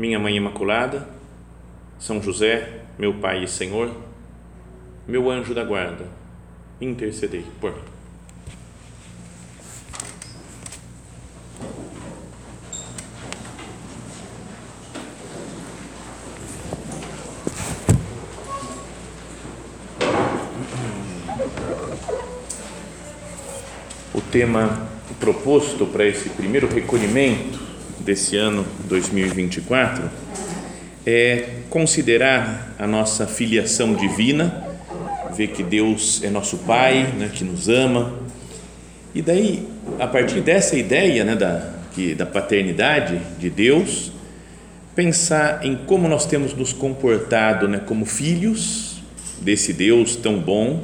minha Mãe Imaculada, São José, meu Pai e Senhor, meu anjo da guarda, intercedei por mim. O tema proposto para esse primeiro recolhimento desse ano 2024 é considerar a nossa filiação divina, ver que Deus é nosso Pai, né, que nos ama. E daí, a partir dessa ideia né, da, que, da paternidade de Deus, pensar em como nós temos nos comportado né, como filhos desse Deus tão bom.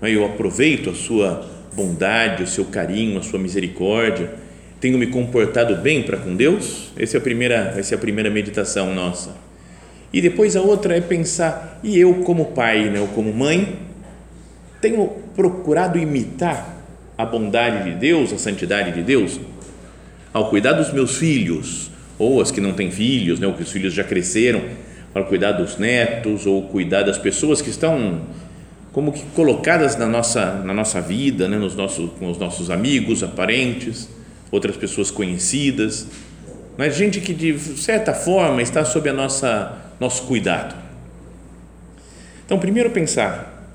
Né, eu aproveito a sua bondade, o seu carinho, a sua misericórdia tenho me comportado bem para com Deus? Essa é a primeira, essa é a primeira meditação nossa. E depois a outra é pensar, e eu como pai, né, ou como mãe, tenho procurado imitar a bondade de Deus, a santidade de Deus, ao cuidar dos meus filhos, ou as que não têm filhos, né, ou que os filhos já cresceram, para cuidar dos netos, ou cuidar das pessoas que estão como que colocadas na nossa, na nossa vida, né, nos nossos, com os nossos amigos, parentes outras pessoas conhecidas, mas gente que de certa forma está sob a nossa nosso cuidado. Então, primeiro pensar,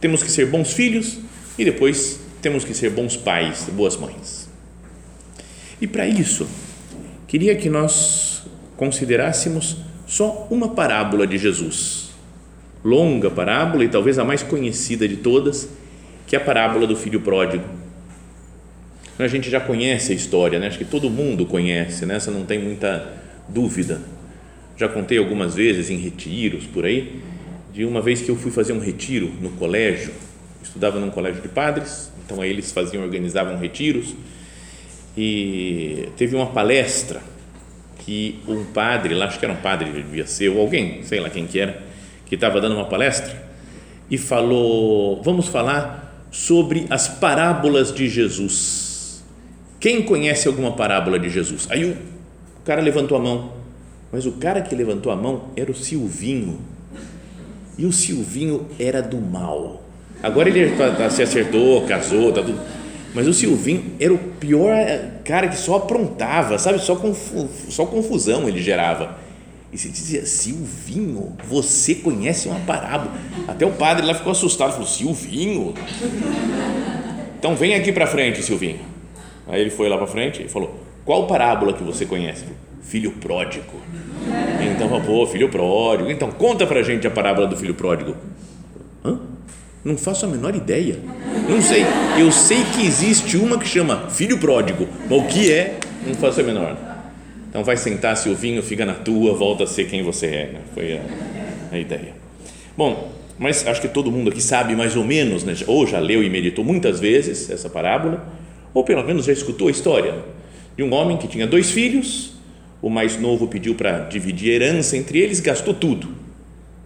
temos que ser bons filhos e depois temos que ser bons pais, boas mães. E para isso, queria que nós considerássemos só uma parábola de Jesus. Longa parábola e talvez a mais conhecida de todas, que é a parábola do filho pródigo a gente já conhece a história, né? acho que todo mundo conhece, né? não tem muita dúvida. Já contei algumas vezes em retiros por aí, de uma vez que eu fui fazer um retiro no colégio, estudava num colégio de padres, então aí eles faziam, organizavam retiros, e teve uma palestra que um padre, lá acho que era um padre, devia ser, ou alguém, sei lá quem que era, que estava dando uma palestra, e falou, vamos falar sobre as parábolas de Jesus quem conhece alguma parábola de Jesus? Aí o cara levantou a mão, mas o cara que levantou a mão era o Silvinho. E o Silvinho era do mal. Agora ele tá, tá, se acertou, casou, tá tudo. Mas o Silvinho era o pior cara que só aprontava, sabe? Só, confu, só confusão ele gerava. E se dizia, Silvinho, você conhece uma parábola? Até o padre lá ficou assustado, falou, Silvinho? Então vem aqui para frente, Silvinho. Aí ele foi lá para frente e falou: Qual parábola que você conhece? Filho pródigo. Então, pô, filho pródigo. Então, conta para gente a parábola do filho pródigo. Hã? Não faço a menor ideia. Não sei. Eu sei que existe uma que chama filho pródigo, mas o que é, não faço a menor. Então, vai sentar, Silvinho, fica na tua, volta a ser quem você é. Né? Foi a, a ideia. Bom, mas acho que todo mundo aqui sabe mais ou menos, né? ou já leu e meditou muitas vezes essa parábola ou pelo menos já escutou a história de um homem que tinha dois filhos, o mais novo pediu para dividir herança entre eles, gastou tudo,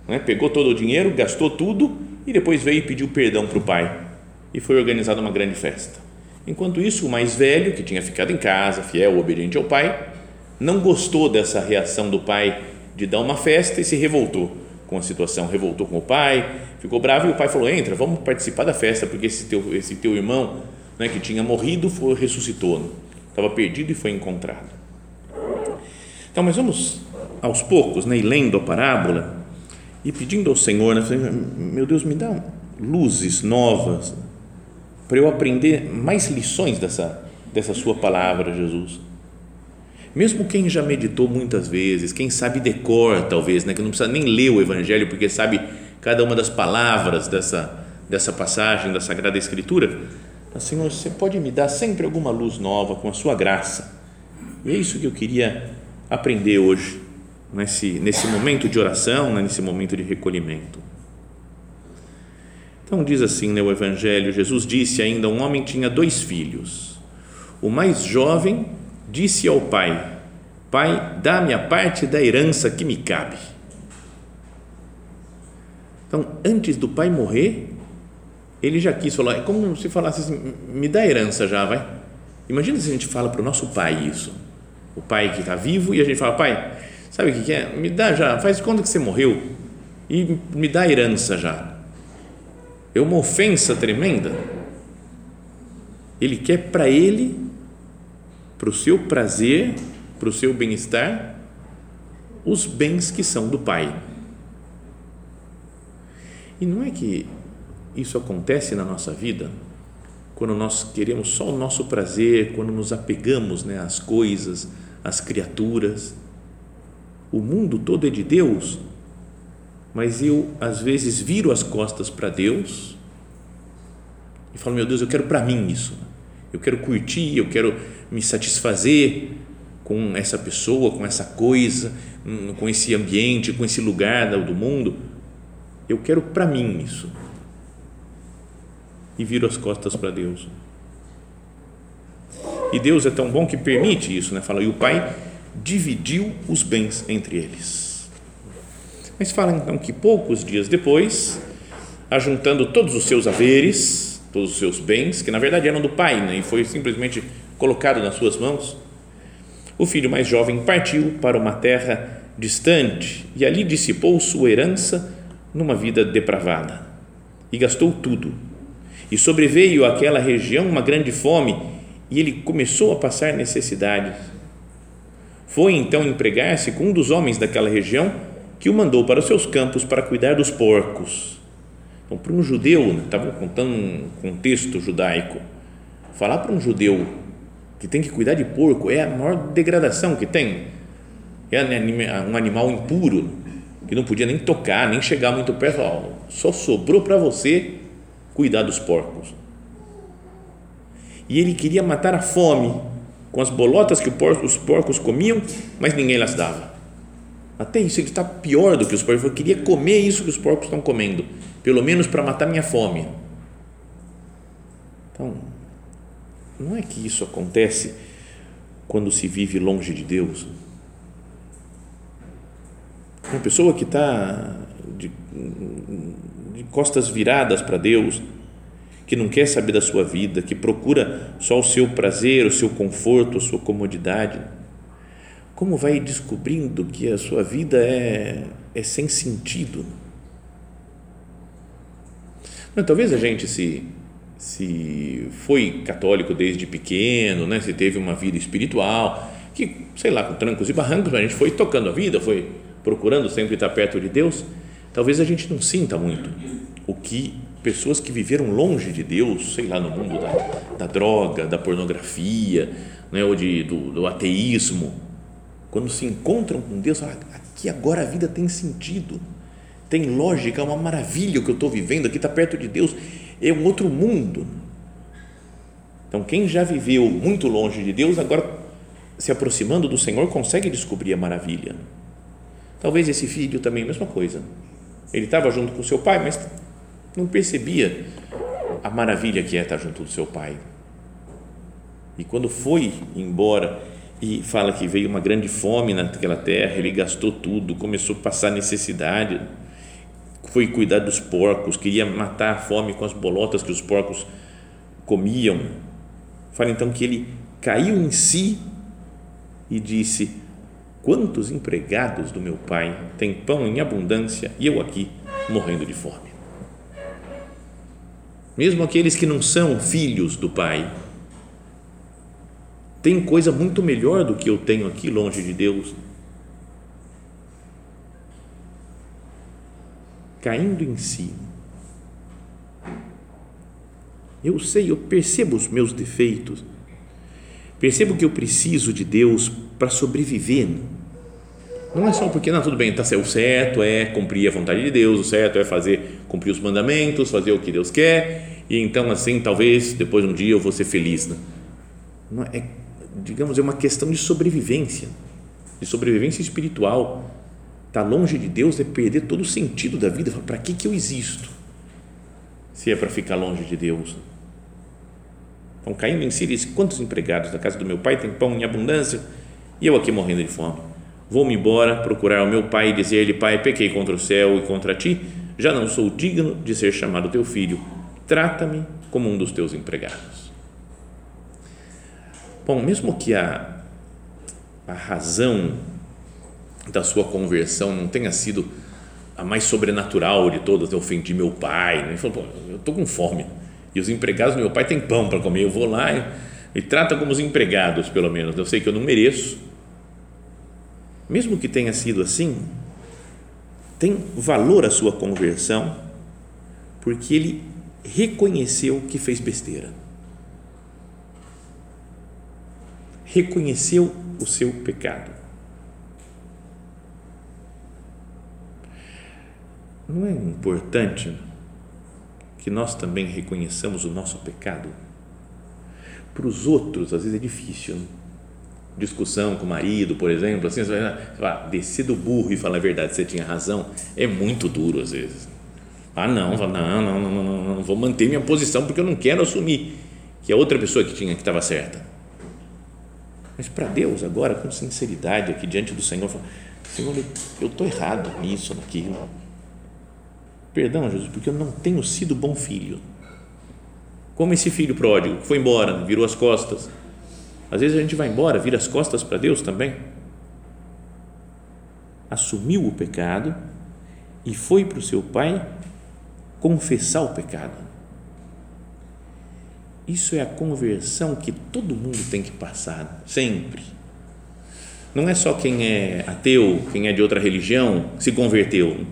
né? pegou todo o dinheiro, gastou tudo e depois veio e pediu perdão para o pai e foi organizada uma grande festa. Enquanto isso, o mais velho, que tinha ficado em casa, fiel, obediente ao pai, não gostou dessa reação do pai de dar uma festa e se revoltou com a situação, revoltou com o pai, ficou bravo e o pai falou: entra, vamos participar da festa porque esse teu, esse teu irmão né, que tinha morrido, foi, ressuscitou, estava perdido e foi encontrado. Então, mas vamos aos poucos, né, e lendo a parábola e pedindo ao Senhor, né, meu Deus, me dá luzes novas para eu aprender mais lições dessa, dessa sua palavra, Jesus. Mesmo quem já meditou muitas vezes, quem sabe decor, talvez, né, que não precisa nem ler o Evangelho, porque sabe cada uma das palavras dessa, dessa passagem da Sagrada Escritura, Senhor, você pode me dar sempre alguma luz nova com a sua graça. E é isso que eu queria aprender hoje. nesse, nesse momento de oração, né, nesse momento de recolhimento. Então diz assim né, o Evangelho: Jesus disse ainda: um homem tinha dois filhos. O mais jovem disse ao pai: Pai, dá-me a parte da herança que me cabe. Então, antes do pai morrer, ele já quis falar, é como se falasse assim, me dá herança já, vai. Imagina se a gente fala para o nosso pai isso, o pai que está vivo, e a gente fala, pai, sabe o que é? Me dá já, faz conta que você morreu e me dá herança já. É uma ofensa tremenda. Ele quer para ele, para o seu prazer, para o seu bem-estar, os bens que são do pai. E não é que isso acontece na nossa vida quando nós queremos só o nosso prazer, quando nos apegamos né, às coisas, às criaturas. O mundo todo é de Deus, mas eu às vezes viro as costas para Deus e falo: meu Deus, eu quero para mim isso. Eu quero curtir, eu quero me satisfazer com essa pessoa, com essa coisa, com esse ambiente, com esse lugar do mundo eu quero para mim isso. E viro as costas para Deus. E Deus é tão bom que permite isso, né? Fala, e o pai dividiu os bens entre eles. Mas fala então que poucos dias depois, ajuntando todos os seus haveres, todos os seus bens, que na verdade eram do pai, né? E foi simplesmente colocado nas suas mãos, o filho mais jovem partiu para uma terra distante e ali dissipou sua herança numa vida depravada e gastou tudo. E sobreveio àquela região uma grande fome e ele começou a passar necessidades. Foi então empregar-se com um dos homens daquela região que o mandou para os seus campos para cuidar dos porcos. Então, para um judeu, estava contando um contexto judaico, falar para um judeu que tem que cuidar de porco é a maior degradação que tem. É um animal impuro, que não podia nem tocar, nem chegar muito perto, só sobrou para você cuidar dos porcos. E ele queria matar a fome com as bolotas que os porcos comiam, mas ninguém las dava. Até isso ele está pior do que os porcos. Eu queria comer isso que os porcos estão comendo, pelo menos para matar minha fome. Então, não é que isso acontece quando se vive longe de Deus uma pessoa que está de, de costas viradas para Deus, que não quer saber da sua vida, que procura só o seu prazer, o seu conforto, a sua comodidade, como vai descobrindo que a sua vida é, é sem sentido? Talvez a gente se se foi católico desde pequeno, né? se teve uma vida espiritual, que, sei lá, com trancos e barrancos, a gente foi tocando a vida, foi procurando sempre estar perto de Deus, talvez a gente não sinta muito o que pessoas que viveram longe de Deus, sei lá, no mundo da, da droga, da pornografia, né, ou de, do, do ateísmo, quando se encontram com Deus, falam, aqui agora a vida tem sentido, tem lógica, é uma maravilha o que eu estou vivendo aqui, está perto de Deus, é um outro mundo. Então, quem já viveu muito longe de Deus, agora se aproximando do Senhor, consegue descobrir a maravilha. Talvez esse filho também, a mesma coisa. Ele estava junto com seu pai, mas não percebia a maravilha que é estar junto do seu pai. E quando foi embora e fala que veio uma grande fome naquela terra, ele gastou tudo, começou a passar necessidade, foi cuidar dos porcos, queria matar a fome com as bolotas que os porcos comiam. Fala então que ele caiu em si e disse: Quantos empregados do meu pai têm pão em abundância e eu aqui morrendo de fome? Mesmo aqueles que não são filhos do pai, têm coisa muito melhor do que eu tenho aqui longe de Deus. Caindo em si. Eu sei, eu percebo os meus defeitos, percebo que eu preciso de Deus para sobreviver não é só porque, não, tudo bem, tá, o certo é cumprir a vontade de Deus, o certo é fazer, cumprir os mandamentos, fazer o que Deus quer, e então assim, talvez depois um dia eu vou ser feliz. Né? Não é, digamos, é uma questão de sobrevivência. de sobrevivência espiritual. Estar tá longe de Deus é perder todo o sentido da vida. Para que, que eu existo? Se é para ficar longe de Deus. Então, caindo em si, disse: Quantos empregados da casa do meu pai têm pão em abundância e eu aqui morrendo de fome? Vou-me embora procurar o meu pai e dizer-lhe: Pai, pequei contra o céu e contra ti, já não sou digno de ser chamado teu filho. Trata-me como um dos teus empregados. Bom, mesmo que a, a razão da sua conversão não tenha sido a mais sobrenatural de todas, eu ofendi meu pai, né? ele falou, eu estou com fome, e os empregados do meu pai têm pão para comer, eu vou lá e, e trata como os empregados, pelo menos, eu sei que eu não mereço, mesmo que tenha sido assim, tem valor a sua conversão, porque ele reconheceu que fez besteira. Reconheceu o seu pecado. Não é importante que nós também reconheçamos o nosso pecado? Para os outros, às vezes é difícil. Né? Discussão com o marido, por exemplo, assim, você vai, descer do burro e falar a verdade, você tinha razão, é muito duro às vezes. Ah, não, não, não, não, não, não, vou manter minha posição porque eu não quero assumir que a outra pessoa que tinha que estava certa. Mas para Deus, agora, com sinceridade, aqui diante do Senhor, Senhor, eu estou errado nisso, naquilo. Perdão, Jesus, porque eu não tenho sido bom filho. Como esse filho pródigo que foi embora, virou as costas. Às vezes a gente vai embora, vira as costas para Deus também. Assumiu o pecado e foi para o seu pai confessar o pecado. Isso é a conversão que todo mundo tem que passar, sempre. Não é só quem é ateu, quem é de outra religião, se converteu,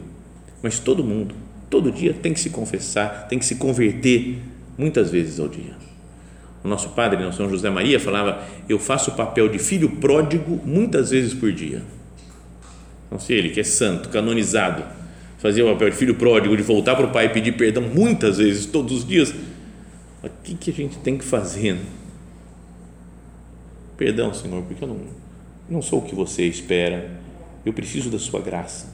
mas todo mundo, todo dia tem que se confessar, tem que se converter muitas vezes ao dia. O nosso padre, né, São José Maria, falava: Eu faço o papel de filho pródigo muitas vezes por dia. Então, se ele, que é santo, canonizado, fazia o papel de filho pródigo, de voltar para o pai e pedir perdão muitas vezes, todos os dias, o que, que a gente tem que fazer? Perdão, Senhor, porque eu não, não sou o que você espera, eu preciso da sua graça.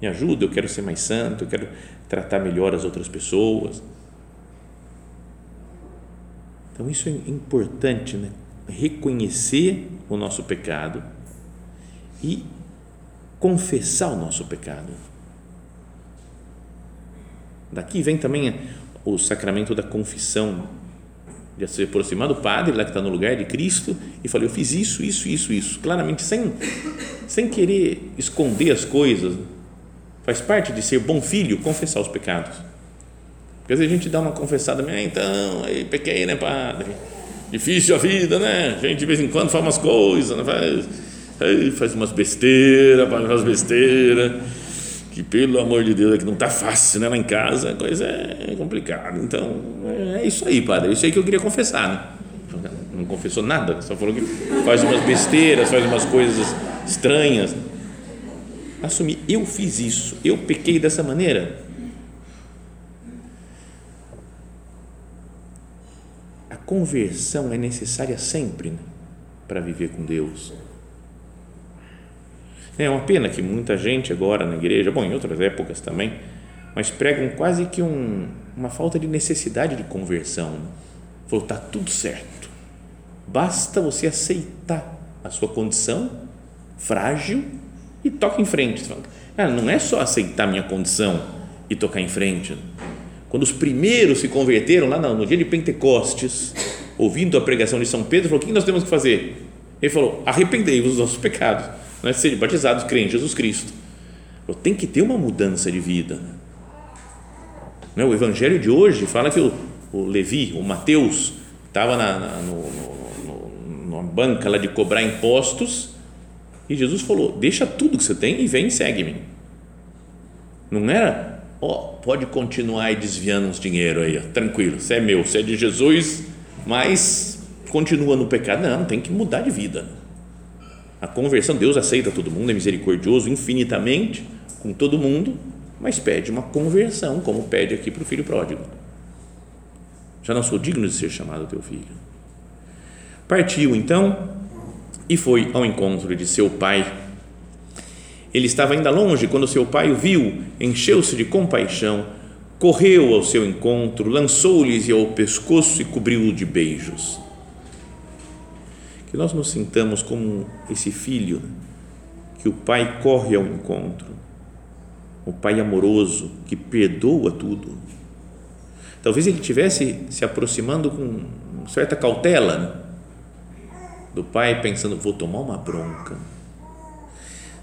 Me ajuda, eu quero ser mais santo, eu quero tratar melhor as outras pessoas. Então, isso é importante, né? Reconhecer o nosso pecado e confessar o nosso pecado. Daqui vem também o sacramento da confissão, de se aproximar do padre, lá que está no lugar de Cristo, e falar: Eu fiz isso, isso, isso, isso, claramente, sem, sem querer esconder as coisas. Faz parte de ser bom filho confessar os pecados. Porque às vezes a gente dá uma confessada, ah, então, aí pequei, né, padre? Difícil a vida, né? A gente de vez em quando faz umas coisas, né? faz, faz umas besteiras, faz umas besteiras que pelo amor de Deus é que não está fácil, né? Lá em casa a coisa é complicada. Então, é isso aí, padre. É isso aí que eu queria confessar, né? Não confessou nada, só falou que faz umas besteiras, faz umas coisas estranhas. Assumir, eu fiz isso, eu pequei dessa maneira. Conversão é necessária sempre né? para viver com Deus é uma pena que muita gente agora na igreja, bom, em outras épocas também, mas pregam quase que um, uma falta de necessidade de conversão. Falou, está tudo certo. Basta você aceitar a sua condição frágil e toca em frente. Fala, ah, não é só aceitar minha condição e tocar em frente. Quando os primeiros se converteram lá no dia de Pentecostes, ouvindo a pregação de São Pedro, falou: o que nós temos que fazer? Ele falou: arrependei-vos dos nossos pecados não é ser batizados, crer em Jesus Cristo. Tem que ter uma mudança de vida. Não é? O Evangelho de hoje fala que o, o Levi, o Mateus, estava na, na, no, no, numa banca lá de cobrar impostos e Jesus falou: Deixa tudo que você tem e vem e segue-me. Não era, ó, pode continuar aí desviando uns dinheiro aí, ó, tranquilo, você é meu, você é de Jesus, mas continua no pecado. Não, tem que mudar de vida a conversão, Deus aceita todo mundo, é misericordioso infinitamente com todo mundo, mas pede uma conversão, como pede aqui para o filho pródigo. Já não sou digno de ser chamado teu filho. Partiu então, e foi ao encontro de seu pai. Ele estava ainda longe quando seu pai o viu, encheu-se de compaixão, correu ao seu encontro, lançou-lhe ao pescoço e cobriu-o de beijos. Que nós nos sintamos como esse filho que o pai corre ao encontro, o pai amoroso que perdoa tudo. Talvez ele tivesse se aproximando com certa cautela né? do pai, pensando: vou tomar uma bronca.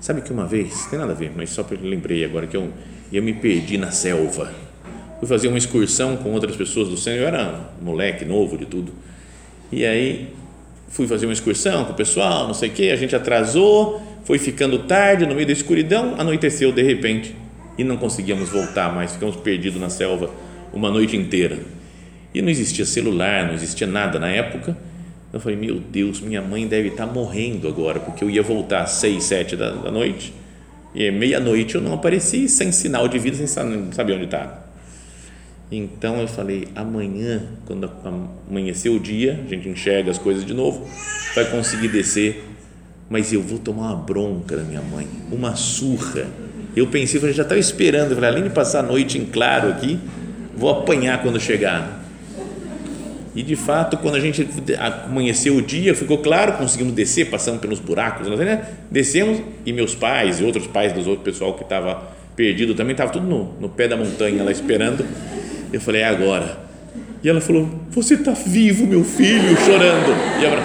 Sabe que uma vez, tem nada a ver, mas só lembrei agora que eu, eu me perdi na selva. Fui fazer uma excursão com outras pessoas do centro, eu era moleque novo de tudo. E aí fui fazer uma excursão com o pessoal, não sei o que, a gente atrasou, foi ficando tarde, no meio da escuridão, anoiteceu de repente e não conseguíamos voltar mais, ficamos perdidos na selva uma noite inteira. E não existia celular, não existia nada na época. Eu falei, meu Deus, minha mãe deve estar morrendo agora, porque eu ia voltar às seis, sete da, da noite, e meia-noite eu não apareci, sem sinal de vida, sem saber onde estava. Então eu falei, amanhã, quando amanhecer o dia, a gente enxerga as coisas de novo, vai conseguir descer, mas eu vou tomar uma bronca da minha mãe, uma surra. Eu pensei, eu já estava esperando, eu falei, além de passar a noite em claro aqui, vou apanhar quando chegar. E de fato, quando a gente amanheceu o dia, ficou claro, conseguimos descer, passamos pelos buracos, né? descemos e meus pais e outros pais dos outros pessoal que estava perdido também estava tudo no, no pé da montanha lá esperando. Eu falei, é agora. E ela falou: Você está vivo, meu filho, chorando. E ela,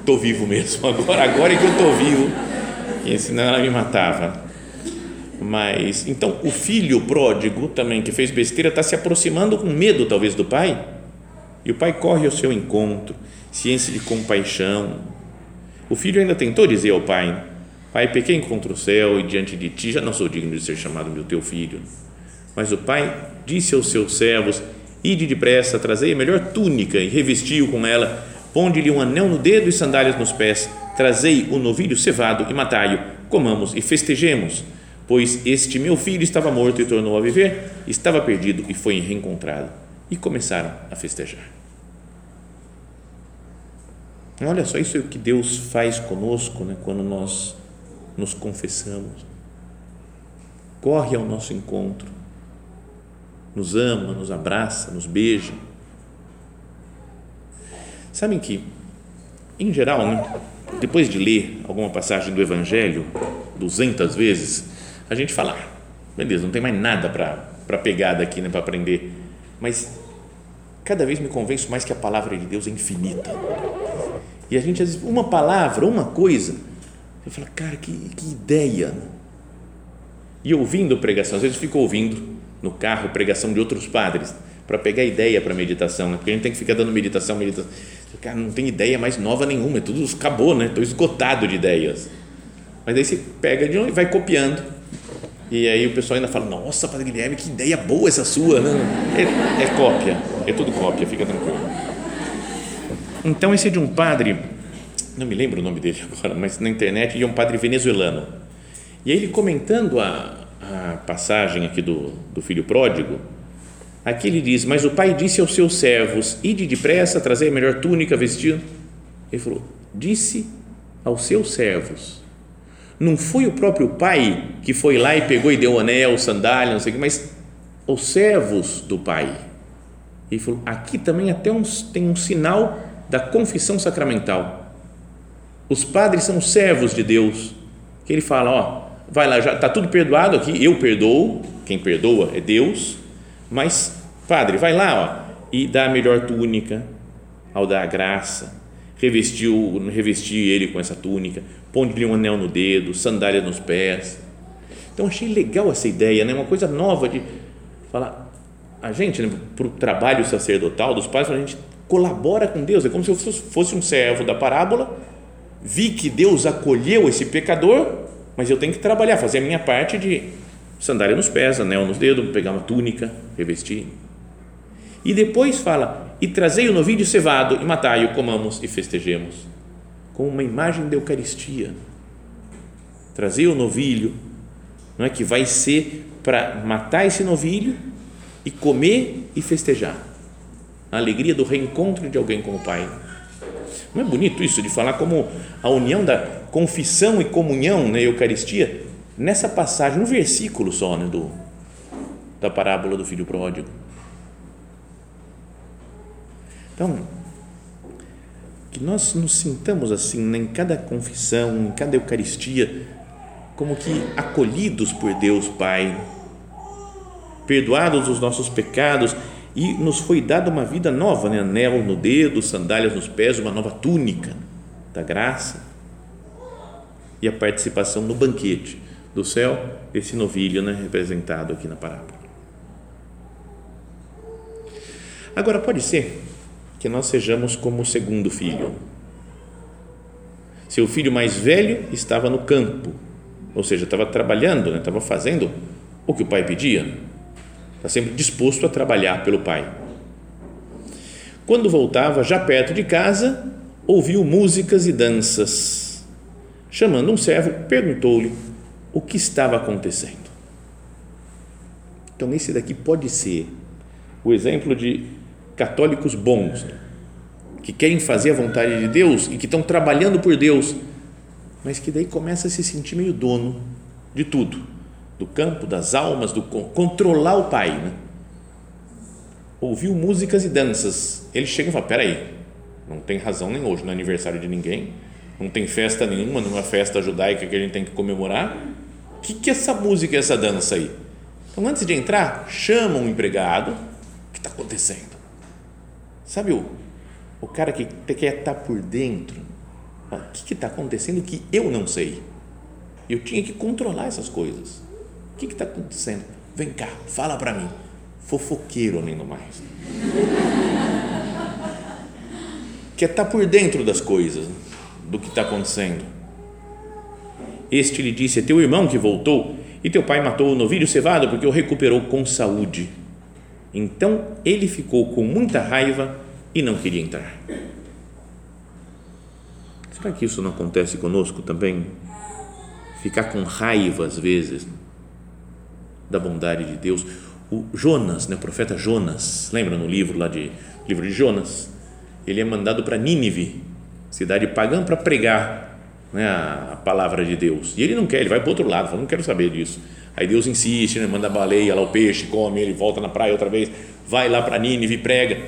estou vivo mesmo. Agora, agora é que eu estou vivo. E senão ela me matava. Mas então o filho pródigo também que fez besteira está se aproximando com medo talvez do pai e o pai corre ao seu encontro, enche de compaixão. O filho ainda tentou dizer ao pai: Pai, pequei contra o céu e diante de ti já não sou digno de ser chamado meu teu filho. Mas o pai disse aos seus servos: Ide depressa, trazei a melhor túnica e revesti-o com ela, ponde-lhe um anel no dedo e sandálias nos pés, trazei o novilho cevado e matai-o, comamos e festejemos pois este meu filho estava morto e tornou a viver, estava perdido e foi reencontrado. E começaram a festejar. Olha só, isso é o que Deus faz conosco né, quando nós nos confessamos. Corre ao nosso encontro, nos ama, nos abraça, nos beija. Sabem que, em geral, né, depois de ler alguma passagem do Evangelho 200 vezes, a gente fala, ah, beleza, não tem mais nada para pegar daqui, né, para aprender. Mas cada vez me convenço mais que a palavra de Deus é infinita. E a gente, às vezes, uma palavra, uma coisa, você fala, cara, que, que ideia. E ouvindo pregação, às vezes eu fico ouvindo no carro pregação de outros padres, para pegar ideia para meditação, né? porque a gente tem que ficar dando meditação, meditação. Cara, não tem ideia mais nova nenhuma, é tudo acabou, né? Estou esgotado de ideias. Mas aí você pega de um e vai copiando e aí o pessoal ainda fala, nossa, Padre Guilherme, que ideia boa essa sua. Né? É, é cópia, é tudo cópia, fica tranquilo. Então esse é de um padre, não me lembro o nome dele agora, mas na internet, é um padre venezuelano. E aí ele comentando a, a passagem aqui do, do filho pródigo, aqui ele diz, mas o pai disse aos seus servos, ide depressa, trazer a melhor túnica, vestido. Ele falou, disse aos seus servos, não foi o próprio pai que foi lá e pegou e deu anel, sandália, não sei o que, mas os servos do pai. Ele falou: aqui também até uns, tem um sinal da confissão sacramental. Os padres são servos de Deus. Que ele fala: ó, vai lá, já está tudo perdoado aqui, eu perdoo, quem perdoa é Deus, mas, padre, vai lá ó, e dá a melhor túnica ao dar a graça, revestiu, revestir ele com essa túnica, ponde-lhe um anel no dedo, sandália nos pés. Então achei legal essa ideia, né? uma coisa nova de falar, a gente, né, para o trabalho sacerdotal dos pais, a gente colabora com Deus, é como se eu fosse um servo da parábola, vi que Deus acolheu esse pecador, mas eu tenho que trabalhar, fazer a minha parte de sandália nos pés, anel nos dedos, pegar uma túnica, revestir. E depois fala, e trazei o novilho cevado e matai-o, comamos e festejemos como uma imagem da Eucaristia. Trazer o novilho, não é que vai ser para matar esse novilho e comer e festejar. A alegria do reencontro de alguém com o Pai. Não é bonito isso de falar como a união da confissão e comunhão na Eucaristia nessa passagem, no versículo só né, do, da parábola do filho pródigo. Então, que nós nos sintamos assim né, em cada confissão, em cada Eucaristia, como que acolhidos por Deus Pai, perdoados os nossos pecados e nos foi dada uma vida nova, né? anel no dedo, sandálias nos pés, uma nova túnica da graça e a participação no banquete do céu, esse novilho né? representado aqui na parábola. Agora, pode ser que nós sejamos como o segundo filho. Seu filho mais velho estava no campo, ou seja, estava trabalhando, né? estava fazendo o que o pai pedia, está sempre disposto a trabalhar pelo pai. Quando voltava, já perto de casa, ouviu músicas e danças. Chamando um servo, perguntou-lhe o que estava acontecendo. Então, esse daqui pode ser o exemplo de católicos bons, que querem fazer a vontade de Deus e que estão trabalhando por Deus, mas que daí começa a se sentir meio dono de tudo, do campo, das almas, do controlar o pai, né? Ouviu músicas e danças. Ele chega e fala: peraí, não tem razão nem hoje, no é aniversário de ninguém, não tem festa nenhuma, numa festa judaica que a gente tem que comemorar. O que, que é essa música essa dança aí? Então, antes de entrar, chama um empregado. O que está acontecendo? Sabe o, o cara que quer estar por dentro? O que está acontecendo que eu não sei? Eu tinha que controlar essas coisas. O que está acontecendo? Vem cá, fala para mim. Fofoqueiro, nem no mais. quer estar por dentro das coisas, do que está acontecendo. Este lhe disse: É teu irmão que voltou, e teu pai matou o novilho cevado porque o recuperou com saúde. Então ele ficou com muita raiva e não queria entrar. Será que isso não acontece conosco também? Ficar com raiva às vezes da bondade de Deus. O Jonas, né, o profeta Jonas, lembra no livro lá de livro de Jonas? Ele é mandado para Nínive, cidade pagã, para pregar né, a, palavra de Deus. E ele não quer, ele vai para o outro lado, fala, não quero saber disso. Aí Deus insiste, né, manda a baleia lá, o peixe, come, ele volta na praia outra vez, vai lá para Nínive e prega.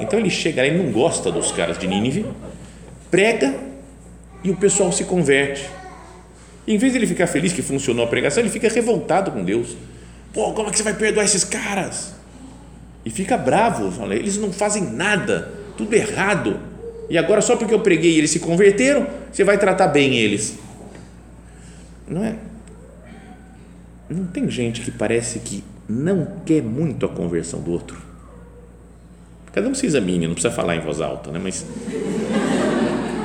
Então ele chega lá, ele não gosta dos caras de Nínive, prega e o pessoal se converte. E em vez de ele ficar feliz que funcionou a pregação, ele fica revoltado com Deus. Pô, como é que você vai perdoar esses caras? E fica bravo, fala, eles não fazem nada, tudo errado. E agora só porque eu preguei e eles se converteram, você vai tratar bem eles. Não é? Não tem gente que parece que não quer muito a conversão do outro. Cada um se examine, não precisa falar em voz alta, né? Mas,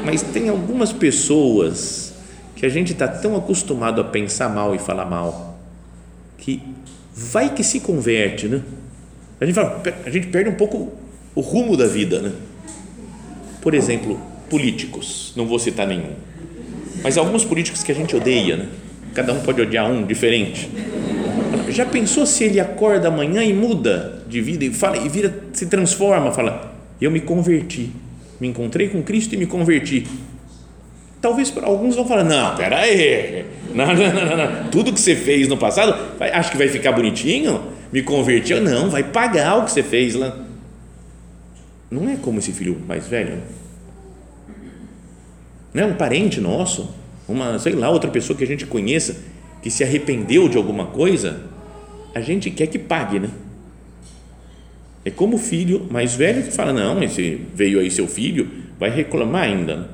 mas tem algumas pessoas que a gente está tão acostumado a pensar mal e falar mal que vai que se converte, né? A gente, fala, a gente perde um pouco o rumo da vida, né? Por exemplo, políticos, não vou citar nenhum, mas alguns políticos que a gente odeia, né? Cada um pode odiar um diferente. Já pensou se ele acorda amanhã e muda de vida e fala e vira, se transforma, fala: "Eu me converti, me encontrei com Cristo e me converti". Talvez alguns vão falar: "Não, espera aí. Não, não, não, não, Tudo que você fez no passado, vai, acho que vai ficar bonitinho? Me converti? Não, vai pagar o que você fez lá". Não é como esse filho mais velho. Não é um parente nosso, uma, sei lá, outra pessoa que a gente conheça que se arrependeu de alguma coisa, a gente quer que pague, né? É como o filho mais velho que fala: Não, mas se veio aí seu filho, vai reclamar ainda.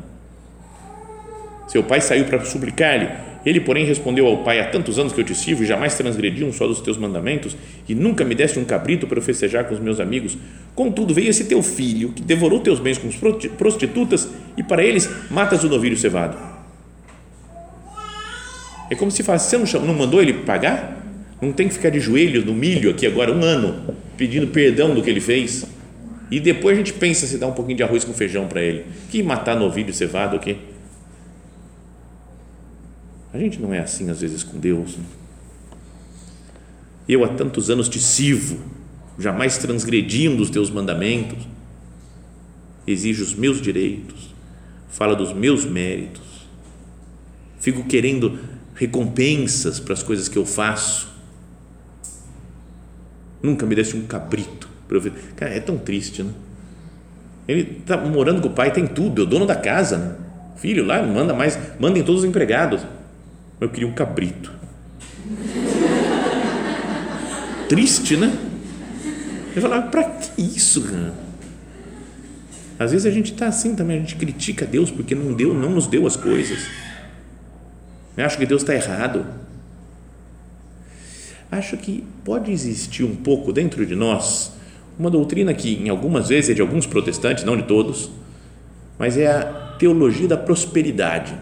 Seu pai saiu para suplicar-lhe. Ele, porém, respondeu ao pai: Há tantos anos que eu te sirvo e jamais transgredi um só dos teus mandamentos, e nunca me deste um cabrito para eu festejar com os meus amigos. Contudo, veio esse teu filho, que devorou teus bens com prostitutas, e para eles matas o novilho cevado. É como se falasse: Você não, não mandou ele pagar? Não tem que ficar de joelhos no milho aqui agora um ano, pedindo perdão do que ele fez. E depois a gente pensa se dá um pouquinho de arroz com feijão para ele. Que matar novilho cevado o quê? A gente não é assim às vezes com Deus. Né? Eu há tantos anos te sirvo, jamais transgredi um dos teus mandamentos, exijo os meus direitos, fala dos meus méritos, fico querendo recompensas para as coisas que eu faço. Nunca me desse um cabrito para eu ver. Cara, é tão triste, né? Ele está morando com o pai, tem tudo, é o dono da casa, né? filho lá, manda mais, mandem todos os empregados. Eu queria um cabrito. Triste, né? Eu falava, para que isso, cara? Às vezes a gente está assim também, a gente critica Deus porque não deu, não nos deu as coisas. Eu acho que Deus está errado. Acho que pode existir um pouco dentro de nós uma doutrina que, em algumas vezes, é de alguns protestantes, não de todos, mas é a teologia da prosperidade.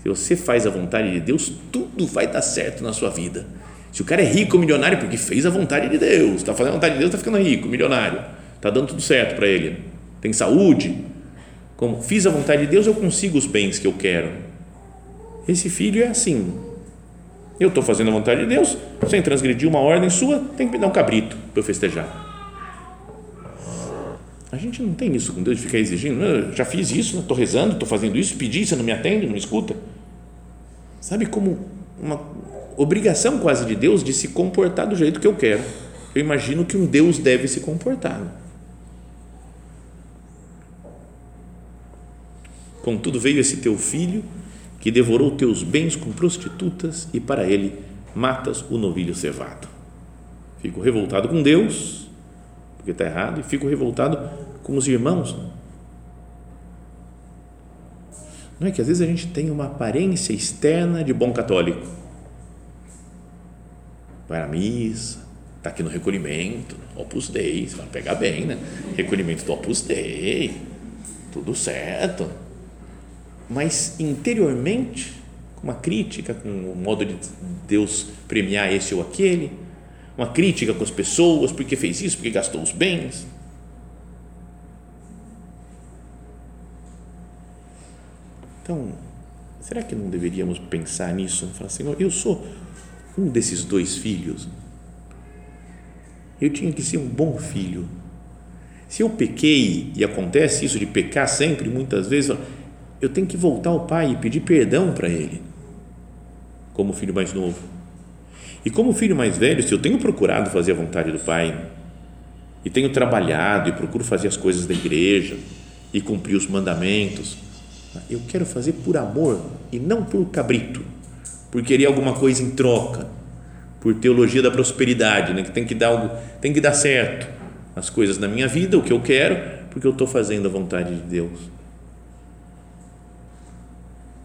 Se você faz a vontade de Deus, tudo vai dar certo na sua vida. Se o cara é rico, milionário, porque fez a vontade de Deus, está fazendo a vontade de Deus, está ficando rico, milionário, está dando tudo certo para ele, tem saúde. Como fiz a vontade de Deus, eu consigo os bens que eu quero. Esse filho é assim. Eu estou fazendo a vontade de Deus, sem transgredir uma ordem sua, tem que me dar um cabrito para eu festejar. A gente não tem isso com Deus de ficar exigindo. Eu já fiz isso, estou rezando, estou fazendo isso, pedi, você não me atende, não me escuta. Sabe como uma obrigação quase de Deus de se comportar do jeito que eu quero. Eu imagino que um Deus deve se comportar. Contudo, veio esse teu filho que devorou teus bens com prostitutas e para ele matas o novilho cevado. Fico revoltado com Deus porque está errado, e fico revoltado com os irmãos. Não é que às vezes a gente tem uma aparência externa de bom católico. Vai à missa, está aqui no recolhimento, Opus Dei, você vai pegar bem, né? Recolhimento do Opus Dei, tudo certo. Mas interiormente, uma crítica, com o modo de Deus premiar esse ou aquele, uma crítica com as pessoas, porque fez isso, porque gastou os bens. Então, será que não deveríamos pensar nisso? Falar, Senhor, eu sou um desses dois filhos. Eu tinha que ser um bom filho. Se eu pequei, e acontece isso de pecar sempre, muitas vezes, eu tenho que voltar ao pai e pedir perdão para ele, como filho mais novo e como filho mais velho, se eu tenho procurado fazer a vontade do Pai, e tenho trabalhado e procuro fazer as coisas da igreja e cumprir os mandamentos, eu quero fazer por amor e não por cabrito, por querer alguma coisa em troca, por teologia da prosperidade, né? que tem que dar algo, tem que dar certo as coisas na minha vida, o que eu quero, porque eu estou fazendo a vontade de Deus.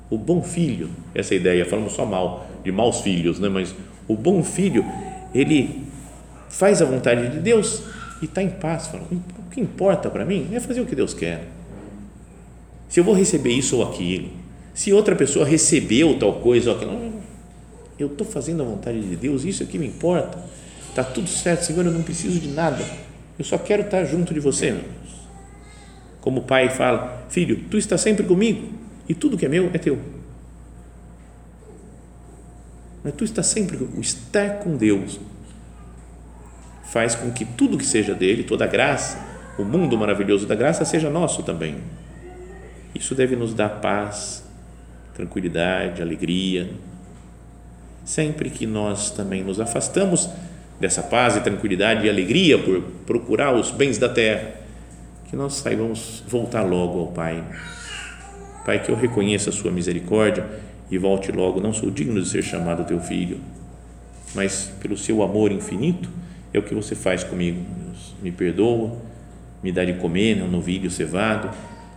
O bom filho, essa ideia, falamos só mal, de maus filhos, né? mas o bom filho, ele faz a vontade de Deus e está em paz. Fala, o que importa para mim é fazer o que Deus quer. Se eu vou receber isso ou aquilo, se outra pessoa recebeu tal coisa ou aquilo, eu estou fazendo a vontade de Deus, isso é que me importa. Está tudo certo, Senhor, eu não preciso de nada. Eu só quero estar junto de você. Como o pai fala, filho, tu está sempre comigo e tudo que é meu é teu. Mas tu está sempre, estar com Deus faz com que tudo que seja dele, toda a graça, o mundo maravilhoso da graça seja nosso também. Isso deve nos dar paz, tranquilidade, alegria. Sempre que nós também nos afastamos dessa paz e tranquilidade e alegria por procurar os bens da terra, que nós saibamos voltar logo ao Pai. Pai, que eu reconheça a Sua misericórdia e volte logo. Não sou digno de ser chamado teu filho, mas pelo seu amor infinito é o que você faz comigo. Me perdoa, me dá de comer né, um novilho cevado,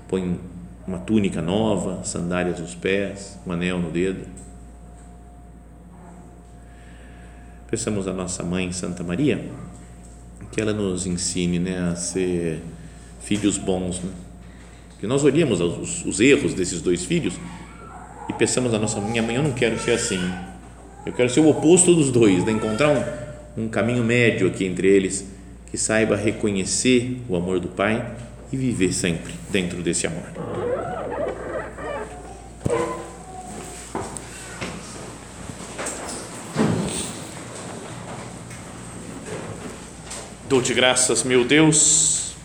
põe uma túnica nova, sandálias nos pés, um anel no dedo. Peçamos a nossa mãe Santa Maria que ela nos ensine né, a ser filhos bons. Né? Que nós olhemos os, os erros desses dois filhos e pensamos a nossa minha mãe, eu não quero ser assim. Eu quero ser o oposto dos dois, de encontrar um, um caminho médio aqui entre eles, que saiba reconhecer o amor do Pai e viver sempre dentro desse amor. Dou-te graças, meu Deus,